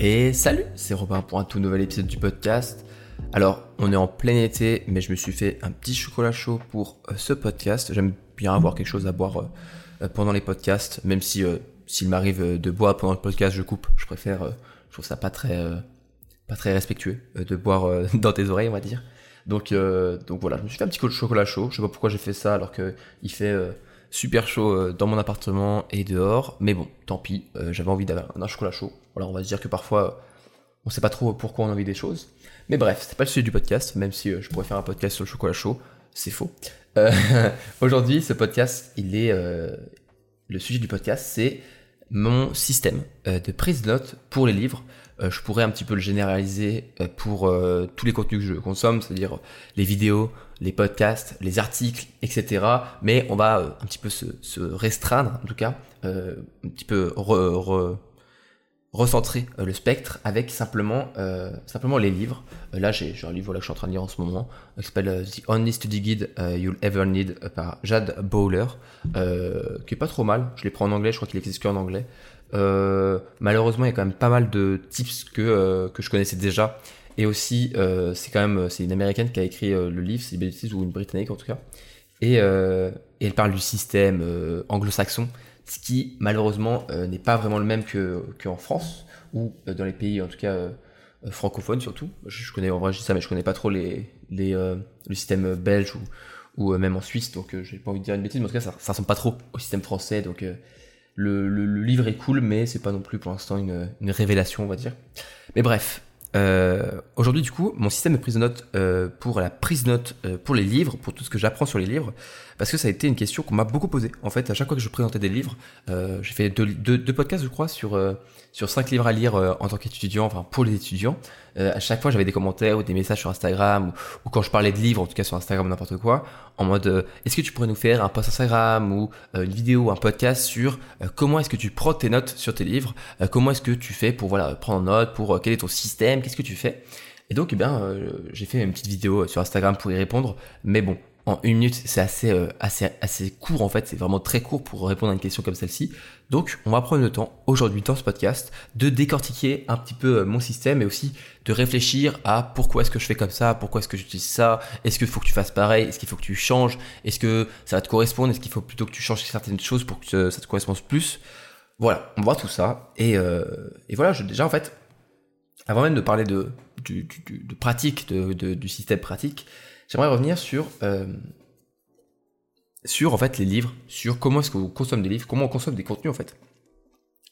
Et salut, c'est Robin pour un tout nouvel épisode du podcast. Alors, on est en plein été, mais je me suis fait un petit chocolat chaud pour euh, ce podcast. J'aime bien avoir quelque chose à boire euh, euh, pendant les podcasts, même si s'il m'arrive de boire pendant le podcast, je coupe. Je préfère, je trouve ça pas très, pas très respectueux de boire dans tes oreilles, on va dire. Donc, donc voilà, je me suis fait un petit coup de chocolat chaud. Je sais pas pourquoi j'ai fait ça alors qu'il fait super chaud dans mon appartement et dehors. Mais bon, tant pis, j'avais envie d'avoir un chocolat chaud. Voilà, on va se dire que parfois, on sait pas trop pourquoi on a envie des choses. Mais bref, c'est pas le sujet du podcast, même si euh, je pourrais faire un podcast sur le chocolat chaud, c'est faux. Euh, aujourd'hui, ce podcast, il est euh, le sujet du podcast, c'est mon système de prise de notes pour les livres. je pourrais un petit peu le généraliser pour tous les contenus que je consomme, c'est-à-dire les vidéos, les podcasts, les articles, etc. Mais on va un petit peu se, restreindre, en tout cas, un petit peu re, recentrer euh, le spectre avec simplement, euh, simplement les livres. Euh, là, j'ai un livre que je suis en train de lire en ce moment, qui s'appelle The Only Study Guide You'll Ever Need par Jad Bowler, qui est pas trop mal. Je l'ai pris en anglais, je crois qu'il existe qu'en anglais. malheureusement, il y a quand même pas mal de tips que, que je connaissais déjà. Et aussi, c'est quand même c'est une américaine qui a écrit le livre, c'est ou une britannique en tout cas. Et, et elle parle du système anglo-saxon ce qui malheureusement euh, n'est pas vraiment le même qu'en France, ou euh, dans les pays en tout cas euh, francophones surtout. Je, connais en vrai je ça, mais je connais pas trop les, les le système belge ou, ou même en Suisse, donc j'ai pas envie de dire une bêtise, mais en tout cas ça, ça ressemble pas trop au système français, donc le, le, livre est cool, mais c'est pas non plus pour l'instant une, une révélation, on va dire. Mais bref, aujourd'hui, du coup, mon système de prise de notes pour la prise de notes pour les livres, pour tout ce que j'apprends sur les livres, parce que ça a été une question qu'on m'a beaucoup posée. En fait, à chaque fois que je présentais des livres, j'ai fait deux, deux, deux, podcasts, je crois, sur sur cinq livres à lire en tant qu'étudiant, enfin pour les étudiants. à chaque fois, j'avais des commentaires ou des messages sur Instagram, ou, quand je parlais de livres, en tout cas sur Instagram n'importe quoi, en mode est-ce que tu pourrais nous faire un post Instagram ou une vidéo ou un podcast sur comment est-ce que tu prends tes notes sur tes livres, comment est-ce que tu fais pour voilà prendre note, pour quel est ton système qu'est-ce que tu fais? Et donc, eh bien, euh, j'ai fait une petite vidéo sur Instagram pour y répondre, mais bon, en une minute, c'est assez, euh, assez, court en fait, c'est vraiment très court pour répondre à une question comme celle-ci. Donc, on va prendre le temps aujourd'hui dans ce podcast de décortiquer un petit peu euh, mon système et aussi de réfléchir à pourquoi est-ce que je fais comme ça, pourquoi est-ce que j'utilise ça, est-ce qu'il faut que tu fasses pareil, est-ce qu'il faut que tu changes, est-ce que ça va te correspondre, est-ce qu'il faut plutôt que tu changes certaines choses pour que ça te corresponde plus. Voilà, on voit tout ça et, et voilà, je, déjà en fait, avant même de parler de, de pratique, de, du système pratique, j'aimerais revenir sur, euh, sur en fait les livres, sur comment est-ce qu'on consomme des livres, comment on consomme des contenus en fait.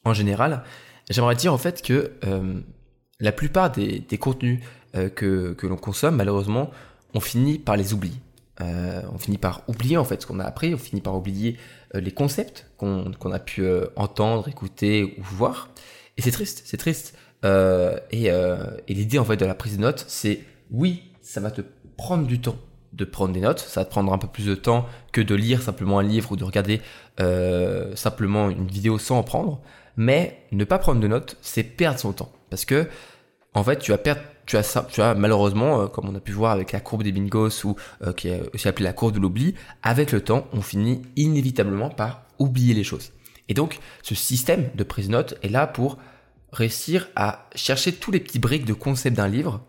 En général, j'aimerais dire en fait que euh, la plupart des, des contenus euh, que, que l'on consomme, malheureusement, on finit par les oublier. on finit par oublier en fait ce qu'on a appris, on finit par oublier les concepts qu'on a pu entendre, écouter ou voir. Et c'est triste, c'est triste. Euh, euh, et, l'idée en fait de la prise de notes, c'est oui, ça va te prendre du temps de prendre des notes, ça va te prendre un peu plus de temps que de lire simplement un livre ou de regarder euh, simplement une vidéo sans en prendre. Mais ne pas prendre de notes, c'est perdre son temps. Parce que, en fait, tu vas perdre, tu as, tu as malheureusement, comme on a pu voir avec la courbe des bingos ou qui est aussi appelée la courbe de l'oubli, avec le temps, on finit inévitablement par oublier les choses. Et donc, ce système de prise de notes est là pour réussir à chercher tous les petits briques de concept d'un livre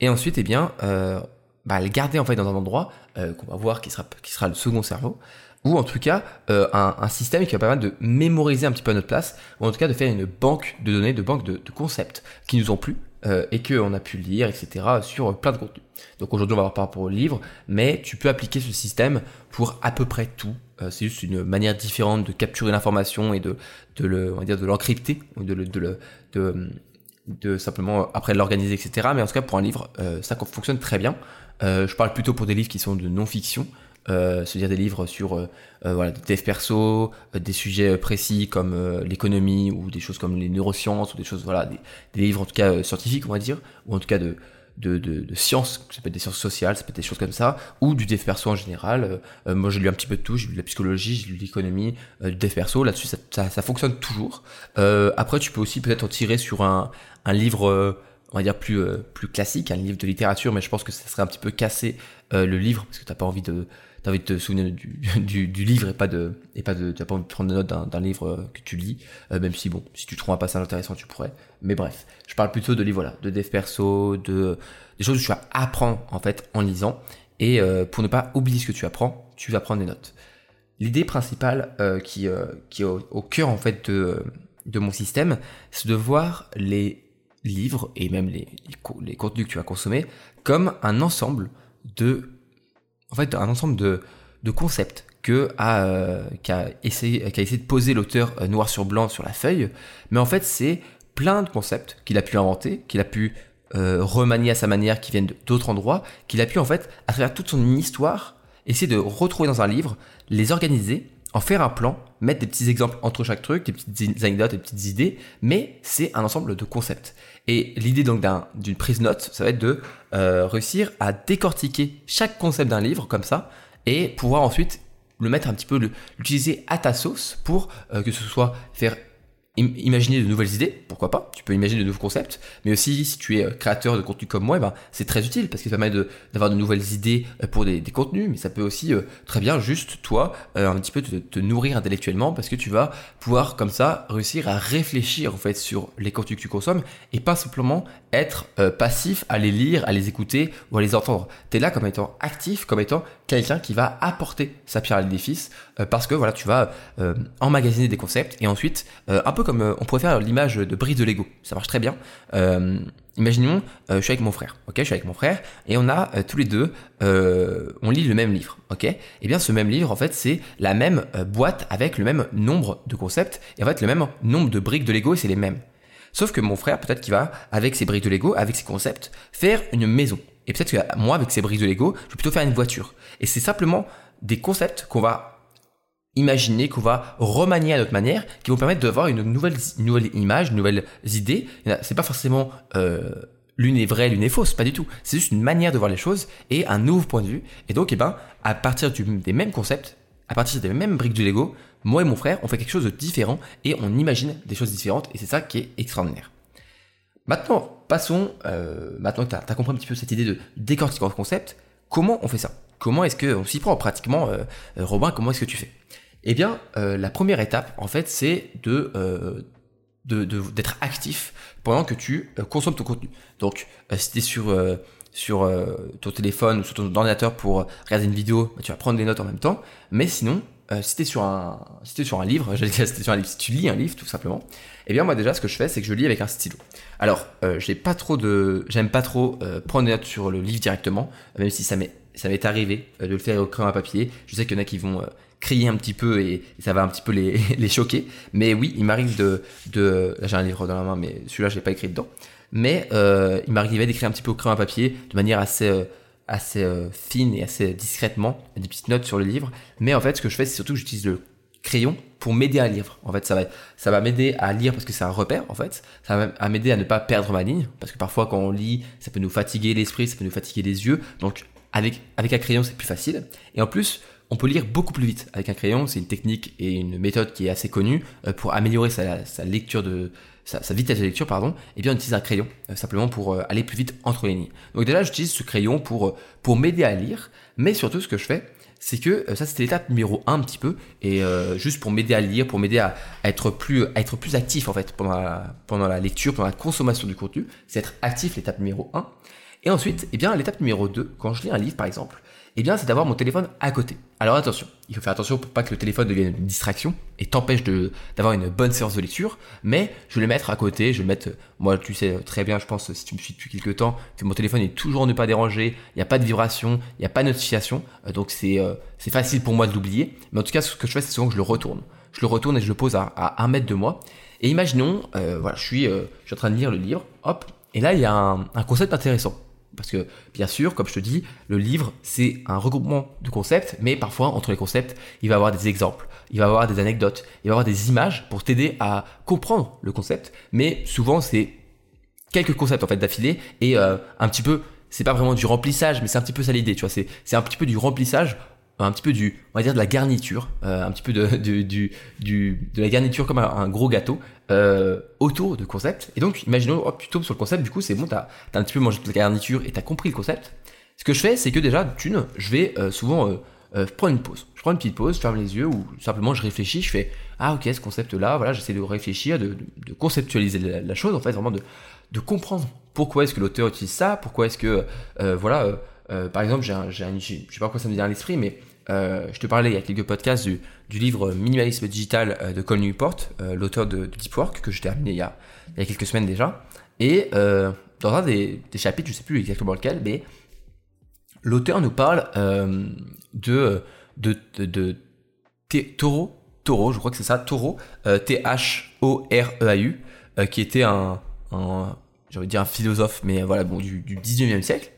et ensuite, eh bien, euh, bah, le garder en fait dans un endroit euh, qu'on va voir qui sera, qui sera le second cerveau ou en tout cas euh, un, système qui va permettre de mémoriser un petit peu à notre place, ou en tout cas de faire une banque de données, de banque de, concepts qui nous ont plu euh, et qu'on a pu lire, etc. sur plein de contenus. Donc aujourd'hui on va voir par rapport au livre, mais tu peux appliquer ce système pour à peu près tout. Euh, c'est juste une manière différente de capturer l'information et de, de le, on va dire de l'encrypter, de, de, le, de, simplement après l'organiser, etc. Mais en tout cas pour un livre, euh, ça fonctionne très bien. Euh, je parle plutôt pour des livres qui sont de non-fiction, euh, c'est-à-dire des livres sur euh, euh, voilà, des devs perso, des sujets précis comme l'économie ou des choses comme les neurosciences ou des choses voilà, des, livres en tout cas scientifiques on va dire, ou en tout cas de de, de, de sciences, ça peut être des sciences sociales, ça peut être des choses comme ça, ou du dev perso en général. moi j'ai lu un petit peu de tout, j'ai lu de la psychologie, j'ai lu de l'économie, du dev perso, là-dessus ça, ça, ça, fonctionne toujours. après tu peux aussi peut-être en tirer sur un, un livre on va dire plus plus classique, un livre de littérature, mais je pense que ça serait un petit peu casser le livre parce que t'as pas envie de t'as envie de te souvenir du, du, livre et pas de et pas de t'as pas envie de prendre des notes d'un livre que tu lis même si bon si tu trouves un passage intéressant tu pourrais. Mais bref je parle plutôt de livres voilà de dev perso de des choses que tu vas apprendre en fait en lisant. Et pour ne pas oublier ce que tu apprends tu vas prendre des notes. L'idée principale qui qui est au, au, cœur en fait de de mon système c'est de voir les livres et même les, les, contenus que tu vas consommer comme un ensemble de en fait un ensemble de, concepts que euh, qu'a essayé qu'a essayé de poser l'auteur euh, noir sur blanc sur la feuille. Mais en fait c'est plein de concepts qu'il a pu inventer qu'il a pu euh, remanier à sa manière qui viennent d'autres endroits qu'il a pu en fait à travers toute son histoire essayer de retrouver dans un livre les organiser en faire un plan, mettre des petits exemples entre chaque truc, des petites anecdotes, des petites idées, mais c'est un ensemble de concepts. Et l'idée donc d'une prise note, ça va être de euh, réussir à décortiquer chaque concept d'un livre comme ça, et pouvoir ensuite le mettre un petit peu, l'utiliser à ta sauce pour euh, que ce soit faire imaginer de nouvelles idées, pourquoi pas, tu peux imaginer de nouveaux concepts, mais aussi si tu es euh, créateur de contenu comme moi, eh ben, c'est très utile parce que ça permet d'avoir de, nouvelles idées euh, pour des, contenus, mais ça peut aussi euh, très bien juste toi un petit peu te, te, nourrir intellectuellement parce que tu vas pouvoir comme ça réussir à réfléchir en fait sur les contenus que tu consommes et pas simplement être passif à les lire, à les écouter ou à les entendre. Tu es là comme étant actif, comme étant quelqu'un qui va apporter sa pierre à l'édifice parce que voilà, tu vas emmagasiner des concepts et ensuite un peu comme euh, on pourrait faire l'image de brise de Lego. Ça marche très bien. Euh, imaginons, euh, je suis avec mon frère. Ok, je suis avec mon frère et on a tous les deux, on lit le même livre. Ok? Et eh bien, ce même livre, en fait, c'est la même boîte avec le même nombre de concepts et en fait le même nombre de briques de Lego et c'est les mêmes. Sauf que mon frère, peut-être qu'il va, avec ses briques de Lego, avec ses concepts, faire une maison. Et peut-être que moi, avec ses briques de Lego, je vais plutôt faire une voiture. Et c'est simplement des concepts qu'on va imaginer, qu'on va remanier à notre manière, qui vont permettre d'avoir une nouvelle, nouvelle image, nouvelles idées. C'est pas forcément euh, l'une est vraie, l'une est fausse, pas du tout. C'est juste une manière de voir les choses et un nouveau point de vue. Et donc, eh ben, à partir des mêmes concepts, à partir des mêmes briques du Lego, moi et mon frère, on fait quelque chose de différent et on imagine des choses différentes. Et c'est ça qui est extraordinaire. Maintenant, passons, euh, maintenant que tu as, compris un petit peu cette idée de décortiquer le concept, comment on fait ça? Comment est-ce qu'on s'y prend pratiquement euh, Robin, comment est-ce que tu fais? Eh bien, euh, la première étape, en fait, c'est de d'être actif pendant que tu consommes ton contenu. Donc, si tu es sur, sur ton téléphone ou sur ton ordinateur pour regarder une vidéo, bah, tu vas prendre des notes en même temps. Mais sinon, si tu es sur un, si sur un livre, j'allais dire si sur un livre, si tu lis un livre tout simplement, eh bien moi déjà ce que je fais c'est que je lis avec un stylo. Alors, j'ai pas trop de, j'aime pas trop prendre des notes sur le livre directement, même si ça m'est arrivé de le faire au crayon à papier. Je sais qu'il y en a qui vont crier un petit peu et, ça va un petit peu les, choquer. Mais oui, il m'arrive de, de j'ai un livre dans la main, mais celui-là, je l'ai pas écrit dedans. Mais euh, il m'arrivait d'écrire un petit peu au crayon à papier de manière assez euh, assez euh, fine et assez discrètement, des petites notes sur le livre. Mais en fait, ce que je fais, c'est surtout que j'utilise le crayon pour m'aider à lire. En fait, ça va, ça va m'aider à lire parce que c'est un repère, en fait. Ça va m'aider à ne pas perdre ma ligne, parce que parfois, quand on lit, ça peut nous fatiguer l'esprit, ça peut nous fatiguer les yeux. Donc, avec, avec un crayon, c'est plus facile. Et en plus, on peut lire beaucoup plus vite avec un crayon. C'est une technique et une méthode qui est assez connue euh, pour améliorer sa, lecture de sa, vitesse de lecture, pardon. Et bien, on utilise un crayon euh, simplement pour euh, aller plus vite entre les lignes. Donc déjà, j'utilise ce crayon pour pour m'aider à lire, mais surtout ce que je fais, c'est que ça c'était l'étape numéro 1 un petit peu et juste pour m'aider à lire, pour m'aider à, être plus être plus actif en fait pendant la, pendant la lecture, pendant la consommation du contenu, c'est être actif l'étape numéro 1. Et ensuite, eh bien l'étape numéro 2, quand je lis un livre par exemple, eh bien, c'est d'avoir mon téléphone à côté. Alors attention, il faut faire attention pour pas que le téléphone devienne une distraction et t'empêche d'avoir une bonne séance de lecture, mais je vais le mettre à côté, je vais le mettre, moi tu sais très bien, je pense, si tu me suis depuis quelques temps, que mon téléphone est toujours ne pas déranger, il n'y a pas de vibration, il n'y a pas de notification, euh, donc euh, c'est facile pour moi de l'oublier, mais en tout cas, ce que je fais, c'est souvent que je le retourne. Je le retourne et je le pose à, à un mètre de moi. Et imaginons, euh, voilà, je suis, je en train de lire le livre, hop, et là il y a un concept intéressant. Parce que, bien sûr, comme je te dis, le livre, c'est un regroupement de concepts, mais parfois, entre les concepts, il va y avoir des exemples, il va y avoir des anecdotes, il va y avoir des images pour t'aider à comprendre le concept, mais souvent, c'est quelques concepts, en fait, d'affilée, et euh, un petit peu, c'est pas vraiment du remplissage, mais c'est un petit peu ça l'idée, tu vois, c'est un petit peu du remplissage un petit peu du, on va dire de la garniture, euh, un petit peu de, du, du, de la garniture comme un, gros gâteau euh, autour de concept. Et donc, imaginons, hop, tu tombes sur le concept, du coup, c'est bon, t'as as un petit peu mangé de la garniture et t'as compris le concept. Ce que je fais, c'est que déjà, d'une, je vais euh, souvent euh, prendre une pause. Je prends une petite pause, je ferme les yeux ou simplement je réfléchis, je fais ah ok ce concept-là, voilà, j'essaie de réfléchir, de, de, conceptualiser la, chose en fait, vraiment de, de comprendre pourquoi est-ce que l'auteur utilise ça, pourquoi est-ce que voilà, par exemple, j'ai un, j'ai un, je sais pas pourquoi ça me vient à l'esprit, mais euh, je te parlais il y a quelques podcasts du, livre Minimalisme digital euh, de Cole Newport, euh, l'auteur de, Deep Work, que j'ai terminé il y, a, il y a quelques semaines déjà. Et dans un des, chapitres, je ne sais plus exactement lequel, mais l'auteur nous parle de, de, de, Taureau, Taureau, je crois que c'est ça, Taureau, T-H-O-R-E-A-U, qui était un, un dire un philosophe, mais voilà, bon, du, du 19e siècle,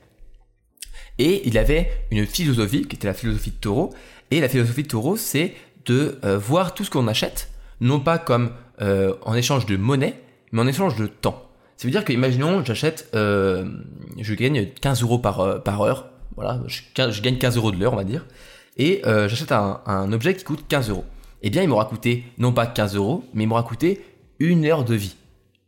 et il avait une philosophie qui était la philosophie de Taureau. Et la philosophie de Taureau, c'est de euh, voir tout ce qu'on achète, non pas comme euh, en échange de monnaie, mais en échange de temps. Ça veut dire que, imaginons, j'achète, euh, je gagne 15 euros par, par heure. Voilà, je, gagne 15 euros de l'heure, on va dire. Et j'achète un, objet qui coûte 15 euros. Eh bien, il m'aura coûté non pas 15 euros, mais il m'aura coûté une heure de vie.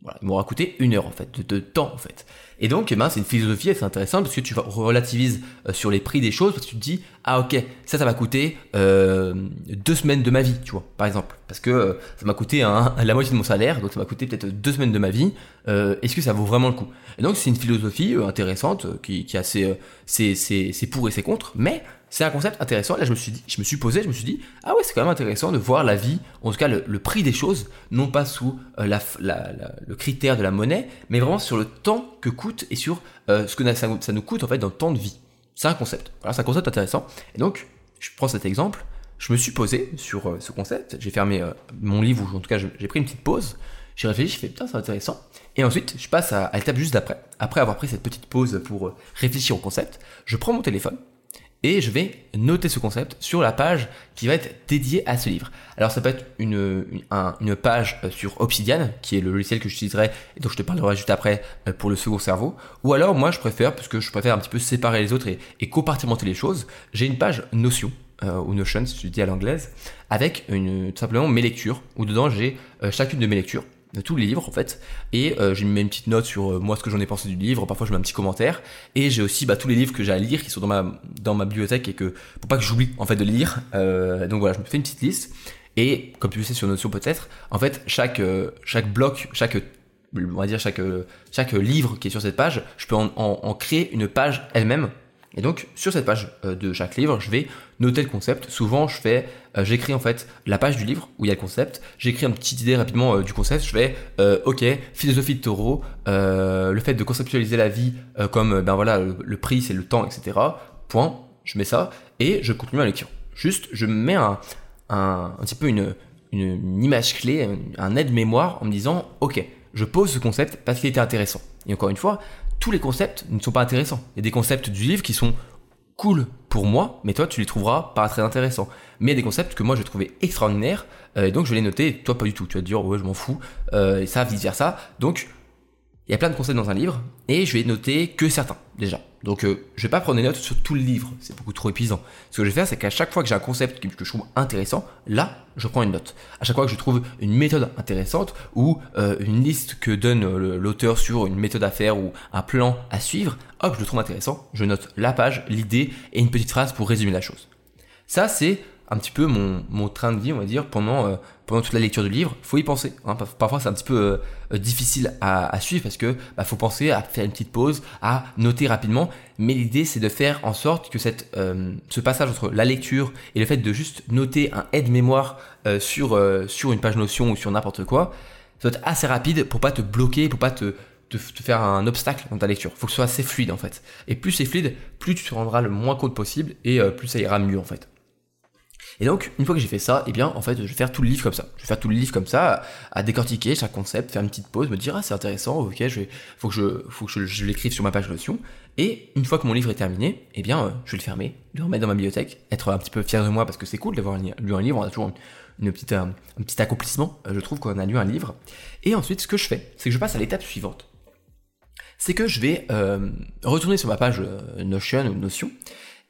Voilà, il m'aura coûté une heure en fait, de temps en fait. Et donc, eh ben, c'est une philosophie assez intéressante parce que tu relativises euh, sur les prix des choses parce que tu te dis, ah ok, ça, ça va coûter euh, deux semaines de ma vie, tu vois, par exemple. Parce que euh, ça m'a coûté la moitié de mon salaire, donc ça m'a coûté peut-être deux semaines de ma vie. Est-ce que ça vaut vraiment le coup? Et donc, c'est une philosophie intéressante qui, qui a ses, ses pour et ses contre, mais c'est un concept intéressant. Là, je me suis dit, je me suis posé, je me suis dit, ah ouais, c'est quand même intéressant de voir la vie, en tout cas le, prix des choses, non pas sous euh, le critère de la monnaie, mais vraiment sur le temps que coûte et sur euh, ce que ça, nous coûte en fait dans le temps de vie. C'est un concept. Voilà, c'est un concept intéressant. Et donc, je prends cet exemple. Je me suis posé sur euh, ce concept. J'ai fermé mon livre, ou en tout cas, j'ai pris une petite pause. J'ai réfléchi, je fais putain, c'est intéressant. Et ensuite, je passe à, à l'étape juste d'après. Après avoir pris cette petite pause pour réfléchir au concept, je prends mon téléphone et je vais noter ce concept sur la page qui va être dédiée à ce livre. Alors ça peut être une, page euh, sur Obsidian, qui est le logiciel que j'utiliserai et dont je te parlerai juste après euh, pour le second cerveau. Ou alors moi je préfère, parce que je préfère un petit peu séparer les autres et, compartimenter les choses, j'ai une page Notion. Euh, ou Notion si tu dis à l'anglaise, avec tout simplement mes lectures, où dedans j'ai chacune de mes lectures tous les livres en fait. Et euh, j'ai mis une petite note sur euh, moi ce que j'en ai pensé du livre. Parfois je mets un petit commentaire. Et j'ai aussi bah, tous les livres que j'ai à lire qui sont dans ma bibliothèque et que pour pas que j'oublie en fait de lire. Euh, donc voilà je me fais une petite liste. Et comme tu le sais sur Notion peut-être en fait chaque chaque bloc chaque on va dire chaque chaque livre qui est sur cette page je peux en créer une page elle-même. Et donc sur cette page euh, de chaque livre, je vais noter le concept. Souvent, je fais, euh, j'écris en fait la page du livre où il y a le concept. J'écris une petite idée rapidement euh, du concept. Je fais, ok, philosophie de Taureau, le fait de conceptualiser la vie comme ben voilà le, prix, c'est le temps, etc. Point. Je mets ça et je continue la lecture. Juste, je mets un, un, un petit peu une, une, image clé, un aide-mémoire en me disant, ok, je pose ce concept parce qu'il était intéressant. Et encore une fois, tous les concepts ne sont pas intéressants. Il y a des concepts du livre qui sont cool pour moi, mais toi tu les trouveras pas très intéressants. Mais il y a des concepts que moi je trouvais extraordinaires, euh, et donc je vais les noter, toi pas du tout. Tu vas te dire ouais je m'en fous, euh, et ça vice versa. Donc il y a plein de concepts dans un livre, et je vais noter que certains déjà. Donc euh, je vais pas prendre des notes sur tout le livre, c'est beaucoup trop épuisant. Ce que je vais faire, c'est qu'à chaque fois que j'ai un concept que je trouve intéressant, là, je prends une note. À chaque fois que je trouve une méthode intéressante ou euh, une liste que donne euh, l'auteur sur une méthode à faire ou un plan à suivre, hop, je le trouve intéressant, je note la page, l'idée et une petite phrase pour résumer la chose. Ça, c'est un petit peu mon, train de vie, on va dire, pendant, euh, pendant toute la lecture du livre. Faut y penser. Hein. Parfois, c'est un petit peu euh, euh, difficile à, suivre parce que bah, faut penser à faire une petite pause, à noter rapidement. Mais l'idée, c'est de faire en sorte que cette, ce passage entre la lecture et le fait de juste noter un aide-mémoire sur, sur une page Notion ou sur n'importe quoi, soit assez rapide pour pas te bloquer, pour pas te, te, te, faire un obstacle dans ta lecture. Faut que ce soit assez fluide en fait. Et plus c'est fluide, plus tu te rendras le moins compte possible et plus ça ira mieux en fait. Et donc, une fois que j'ai fait ça, eh bien, en fait, je vais faire tout le livre comme ça. Je vais faire tout le livre comme ça, à, décortiquer chaque concept, faire une petite pause, me dire, ah, c'est intéressant, ok, je vais, faut que je, faut que je, l'écrive sur ma page Notion. Et une fois que mon livre est terminé, eh bien, euh, je vais le fermer, le remettre dans ma bibliothèque, être un petit peu fier de moi parce que c'est cool d'avoir lu un livre, on a toujours une, petite, un, petit accomplissement, euh, je trouve, qu'on a lu un livre. Et ensuite, ce que je fais, c'est que je passe à l'étape suivante. C'est que je vais euh, retourner sur ma page Notion ou Notion,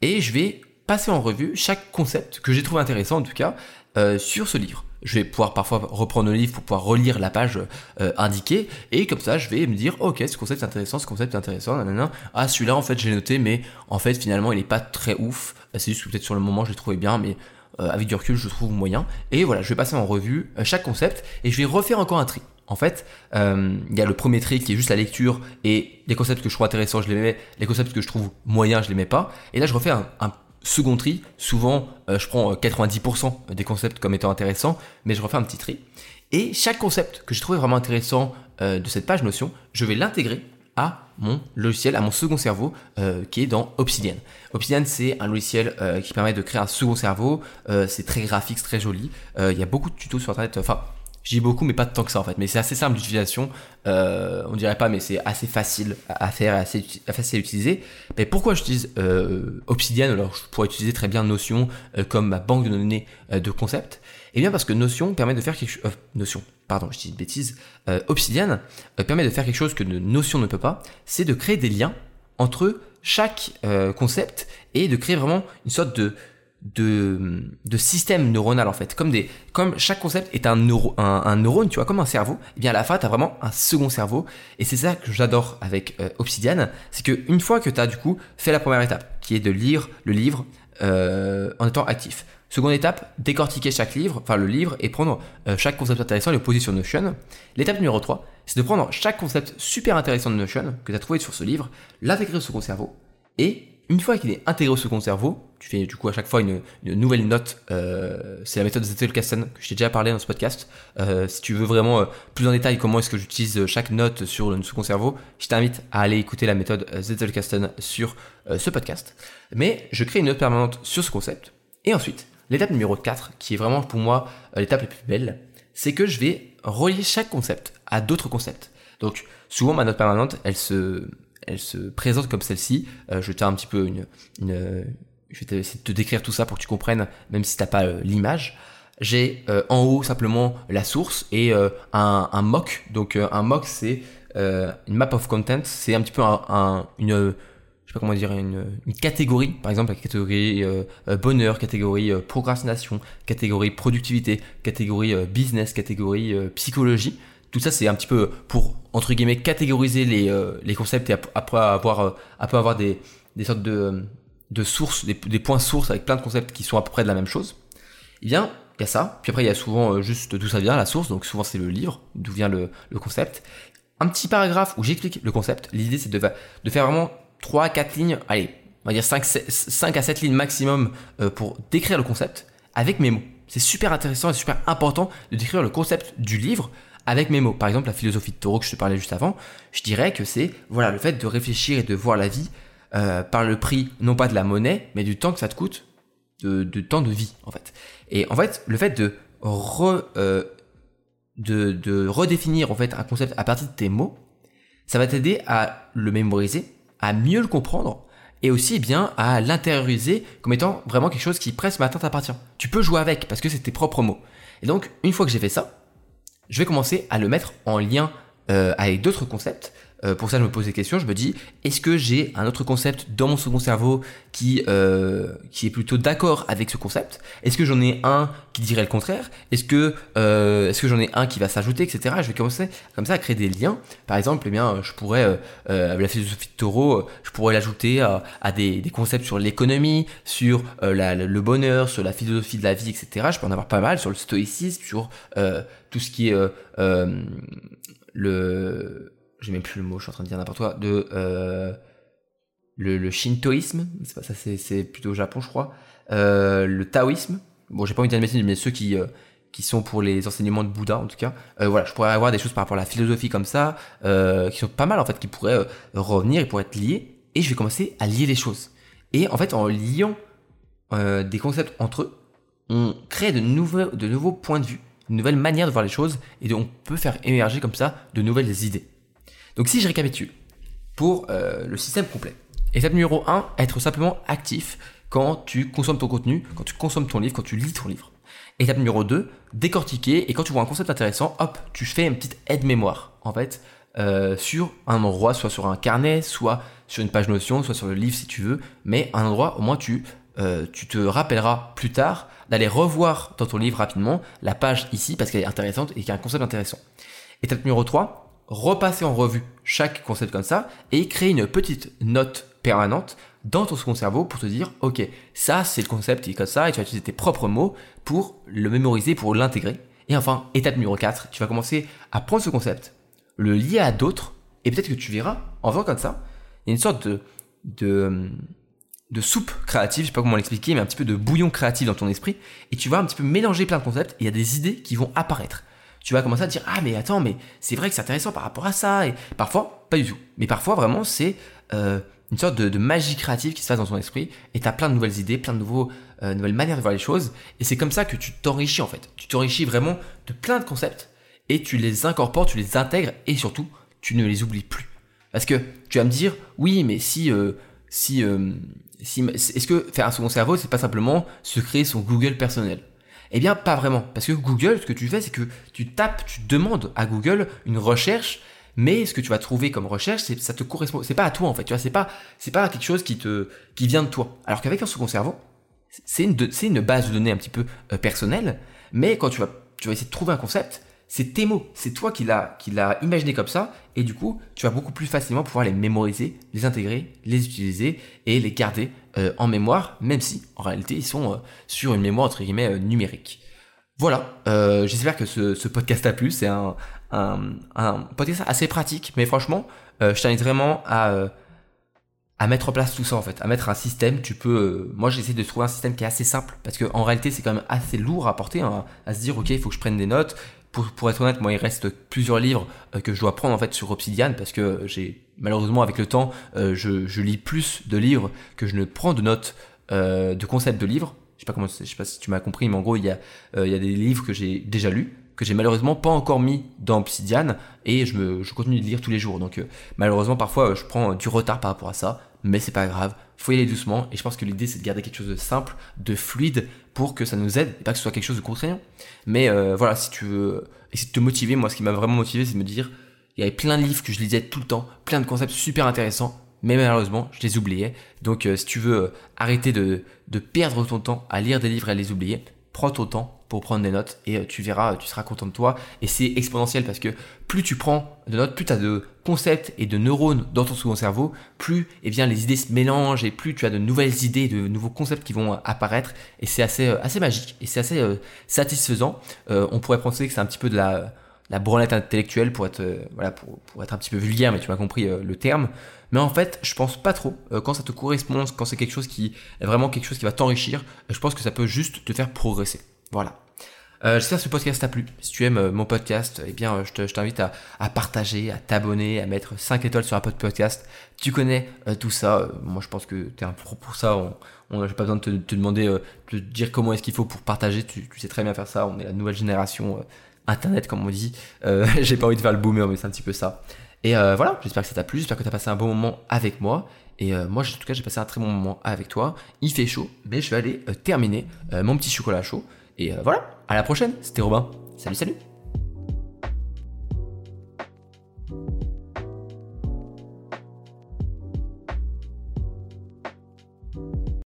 et je vais passer en revue chaque concept que j'ai trouvé intéressant en tout cas euh, sur ce livre. Je vais pouvoir parfois reprendre le livre pour pouvoir relire la page euh, indiquée et comme ça je vais me dire ok ce concept est intéressant, ce concept est intéressant, nanana. ah celui-là en fait j'ai noté mais en fait finalement il est pas très ouf, c'est juste que peut-être sur le moment je l'ai trouvé bien mais euh, avec du recul je trouve moyen et voilà je vais passer en revue chaque concept et je vais refaire encore un tri. En fait, il y a le premier tri qui est juste la lecture et les concepts que je trouve intéressants, je les mets, les concepts que je trouve moyens, je les mets pas. Et là, je refais un, un second tri, souvent euh, je prends 90% euh, des concepts comme étant intéressants, mais je refais un petit tri. Et chaque concept que j'ai trouvé vraiment intéressant euh, de cette page Notion, je vais l'intégrer à mon logiciel, à mon second cerveau qui est dans Obsidian. Obsidian, c'est un logiciel qui permet de créer un second cerveau. c'est très graphique, très joli. Il y a beaucoup de tutos sur Internet. Enfin, dis beaucoup, mais pas tant que ça en fait. Mais c'est assez simple d'utilisation. Euh, on dirait pas, mais c'est assez facile à faire, assez, facile à utiliser. Mais pourquoi j'utilise euh, Obsidian alors je pourrais utiliser très bien Notion euh, comme ma banque de données euh, de concepts Eh bien parce que Notion permet de faire quelque chose. Euh, Notion, pardon, je dis une bêtise. Obsidian permet de faire quelque chose que Notion ne peut pas. C'est de créer des liens entre chaque concept et de créer vraiment une sorte de de, système neuronal en fait. Comme, des, comme chaque concept est un, un, neurone, tu vois, comme un cerveau, et eh bien à la fin, tu as vraiment un second cerveau. Et c'est ça que j'adore avec euh, Obsidian, c'est qu'une fois que tu as du coup fait la première étape, qui est de lire le livre euh, en étant actif. Seconde étape, décortiquer chaque livre, enfin le livre, et prendre euh, chaque concept intéressant et le poser sur Notion. L'étape numéro 3, c'est de prendre chaque concept super intéressant de Notion que tu as trouvé sur ce livre, l'intégrer au second cerveau, et une fois qu'il est intégré au second cerveau, tu fais du coup à chaque fois une, nouvelle note. Euh, c'est la méthode Zettelkasten que je t'ai déjà parlé dans ce podcast. Euh, si tu veux vraiment euh, plus en détail comment est-ce que j'utilise chaque note sur le second cerveau, je t'invite à aller écouter la méthode Zettelkasten sur ce podcast. Mais je crée une note permanente sur ce concept. Et ensuite, l'étape numéro 4, qui est vraiment pour moi l'étape la plus belle, c'est que je vais relier chaque concept à d'autres concepts. Donc souvent ma note permanente, elle se elle se présente comme celle-ci. Euh, je vais essayer de te décrire tout ça pour que tu comprennes, même si t'as pas euh, l'image. J'ai euh, en haut simplement la source et un, mock. Donc un mock c'est une map of content, c'est un petit peu un, une je sais pas comment dire une catégorie, par exemple la catégorie bonheur, catégorie procrastination, catégorie productivité, catégorie business, catégorie psychologie. Tout ça, c'est un petit peu pour, entre guillemets, catégoriser les, euh, les concepts et après avoir, euh, après avoir des, des sortes de, de sources, des, des, points sources avec plein de concepts qui sont à peu près de la même chose. Eh bien, il y a ça. Puis après, il y a souvent euh, juste d'où ça vient, la source. Donc souvent, c'est le livre, d'où vient le, le concept. Un petit paragraphe où j'explique le concept. L'idée, c'est de, de faire vraiment 3 à 4 lignes, allez, on va dire 5, 5 à 7 lignes maximum pour décrire le concept avec mes mots. C'est super intéressant et super important de décrire le concept du livre avec mes mots. Par exemple, la philosophie de taureau que je te parlais juste avant, je dirais que c'est voilà le fait de réfléchir et de voir la vie euh, par le prix, non pas de la monnaie, mais du temps que ça te coûte, de, temps de vie, en fait. Et en fait, le fait euh, de, redéfinir en fait un concept à partir de tes mots, ça va t'aider à le mémoriser, à mieux le comprendre et aussi eh bien à l'intérioriser comme étant vraiment quelque chose qui presque maintenant t'appartient. Tu peux jouer avec parce que c'est tes propres mots. Et donc, une fois que j'ai fait ça, je vais commencer à le mettre en lien euh, avec d'autres concepts euh, pour ça, je me pose des questions. Je me dis, est-ce que j'ai un autre concept dans mon second cerveau qui euh, qui est plutôt d'accord avec ce concept? Est-ce que j'en ai un qui dirait le contraire? Est-ce que euh, est-ce que j'en ai un qui va s'ajouter, etc. Je vais commencer comme ça à créer des liens. Par exemple, eh bien, je pourrais euh, la philosophie de Taureau, je pourrais l'ajouter à, des, des, concepts sur l'économie, sur la, le bonheur, sur la philosophie de la vie, etc. Je peux en avoir pas mal sur le stoïcisme, sur tout ce qui est le j'ai même plus le mot, je suis en train de dire n'importe quoi, de euh, le, le, shintoïsme, c'est pas ça, c'est plutôt au Japon, je crois, euh, le taoïsme. Bon, j'ai pas envie de dire mais ceux qui euh, qui sont pour les enseignements de Bouddha en tout cas. Euh, voilà, je pourrais avoir des choses par rapport à la philosophie comme ça, euh, qui sont pas mal en fait, qui pourraient revenir, et pourraient être liés, et je vais commencer à lier les choses. Et en fait, en liant des concepts entre eux, on crée de nouveaux, de nouveaux points de vue, une nouvelle manière de voir les choses, et on peut faire émerger comme ça de nouvelles idées. Donc si je récapitule, pour euh, le système complet, étape numéro 1, être simplement actif quand tu consommes ton contenu, quand tu consommes ton livre, quand tu lis ton livre. Étape numéro 2, décortiquer, et quand tu vois un concept intéressant, hop, tu fais une petite aide-mémoire, en fait, euh, sur un endroit, soit sur un carnet, soit sur une page Notion, soit sur le livre si tu veux, mais un endroit, au moins tu tu te rappelleras plus tard d'aller revoir dans ton livre rapidement la page ici parce qu'elle est intéressante et qu'il y a un concept intéressant. Étape numéro 3, repasser en revue chaque concept comme ça et créer une petite note permanente dans ton second cerveau pour te dire, ok, ça c'est le concept qui est comme ça et tu vas utiliser tes propres mots pour le mémoriser, pour l'intégrer. Et enfin, étape numéro 4, tu vas commencer à prendre ce concept, le lier à d'autres et peut-être que tu verras, en faisant comme ça, il y a une sorte de, de soupe créative, je sais pas comment l'expliquer, mais un petit peu de bouillon créatif dans ton esprit, et tu vas un petit peu mélanger plein de concepts, et il y a des idées qui vont apparaître. Tu vas commencer à dire, ah mais attends, mais c'est vrai que c'est intéressant par rapport à ça, et parfois, pas du tout. Mais parfois, vraiment, c'est euh, une sorte de, magie créative qui se passe dans ton esprit, et tu as plein de nouvelles idées, plein de nouveaux, euh, nouvelles manières de voir les choses, et c'est comme ça que tu t'enrichis en fait. Tu t'enrichis vraiment de plein de concepts, et tu les incorpores, tu les intègres, et surtout, tu ne les oublies plus. Parce que tu vas me dire, oui, mais si, euh, si, est-ce que faire un second cerveau, c'est pas simplement se créer son Google personnel? Eh bien, pas vraiment. Parce que Google, ce que tu fais, c'est que tu tapes, tu demandes à Google une recherche, mais ce que tu vas trouver comme recherche, c'est, ça te correspond, c'est pas à toi en fait. Tu vois, c'est pas, c'est pas quelque chose qui te, qui vient de toi. Alors qu'avec un second cerveau, c'est une, c'est une base de données un petit peu euh, personnelle, mais quand tu vas, tu vas essayer de trouver un concept, c'est tes mots, c'est toi qui l'as qui l'a imaginé comme ça, et du coup, tu vas beaucoup plus facilement pouvoir les mémoriser, les intégrer, les utiliser et les garder euh, en mémoire, même si en réalité ils sont euh, sur une mémoire entre guillemets euh, numérique. Voilà, j'espère que ce, podcast a plu. C'est un, un, podcast assez pratique, mais franchement, je t'invite vraiment à à mettre en place tout ça en fait, à mettre un système. Tu peux, moi j'essaie de trouver un système qui est assez simple parce qu'en réalité c'est quand même assez lourd à porter, hein, à se dire ok il faut que je prenne des notes, pour, être honnête, moi, il reste plusieurs livres euh, que je dois prendre en fait sur Obsidian parce que j'ai malheureusement avec le temps, euh, je, lis plus de livres que je ne prends de notes euh, de concepts de livres. Je sais pas comment, je sais pas si tu m'as compris, mais en gros, il y a, des livres que j'ai déjà lus que j'ai malheureusement pas encore mis dans Obsidian et je continue de lire tous les jours. Donc malheureusement parfois je prends du retard par rapport à ça, mais c'est pas grave, faut y aller doucement et je pense que l'idée c'est de garder quelque chose de simple, de fluide pour que ça nous aide pas que ce soit quelque chose de contraignant. Mais euh, voilà, si tu veux essayer de te motiver, moi ce qui m'a vraiment motivé c'est de me dire il y avait plein de livres que je lisais tout le temps, plein de concepts super intéressants, mais malheureusement je les oubliais. Donc euh, si tu veux euh, arrêter de, de perdre ton temps à lire des livres et à les oublier, prends ton temps pour prendre des notes et euh, tu verras, tu seras content de toi. Et c'est exponentiel parce que plus tu prends de notes, plus tu as de concepts et de neurones dans ton second cerveau, plus eh bien, les idées se mélangent et plus tu as de nouvelles idées, de nouveaux concepts qui vont euh, apparaître. Et c'est assez, euh, assez magique et c'est assez satisfaisant. on pourrait penser que c'est un petit peu de la, la branlette intellectuelle pour être, voilà, pour, pour, être un petit peu vulgaire, mais tu m'as compris le terme. Mais en fait, je pense pas trop. quand ça te correspond, quand c'est quelque chose qui est vraiment quelque chose qui va t'enrichir, je pense que ça peut juste te faire progresser. Voilà. Euh, J'espère que ce podcast t'a plu. Si tu aimes euh, mon podcast, eh bien, euh, je t'invite à, partager, à t'abonner, à mettre 5 étoiles sur un podcast. Tu connais tout ça. moi, je pense que tu es un pro pour ça. On, on pas besoin de te, demander, de te dire comment est-ce qu'il faut pour partager. Tu, tu, sais très bien faire ça. On est la nouvelle génération Internet, comme on dit. J'ai pas envie de faire le boomer, mais c'est un petit peu ça. Et voilà, j'espère que ça t'a plu. J'espère que tu as passé un bon moment avec moi. Et moi, en tout cas, j'ai passé un très bon moment avec toi. Il fait chaud, mais je vais aller terminer mon petit chocolat chaud. Et voilà, à la prochaine, c'était Robin. Salut, salut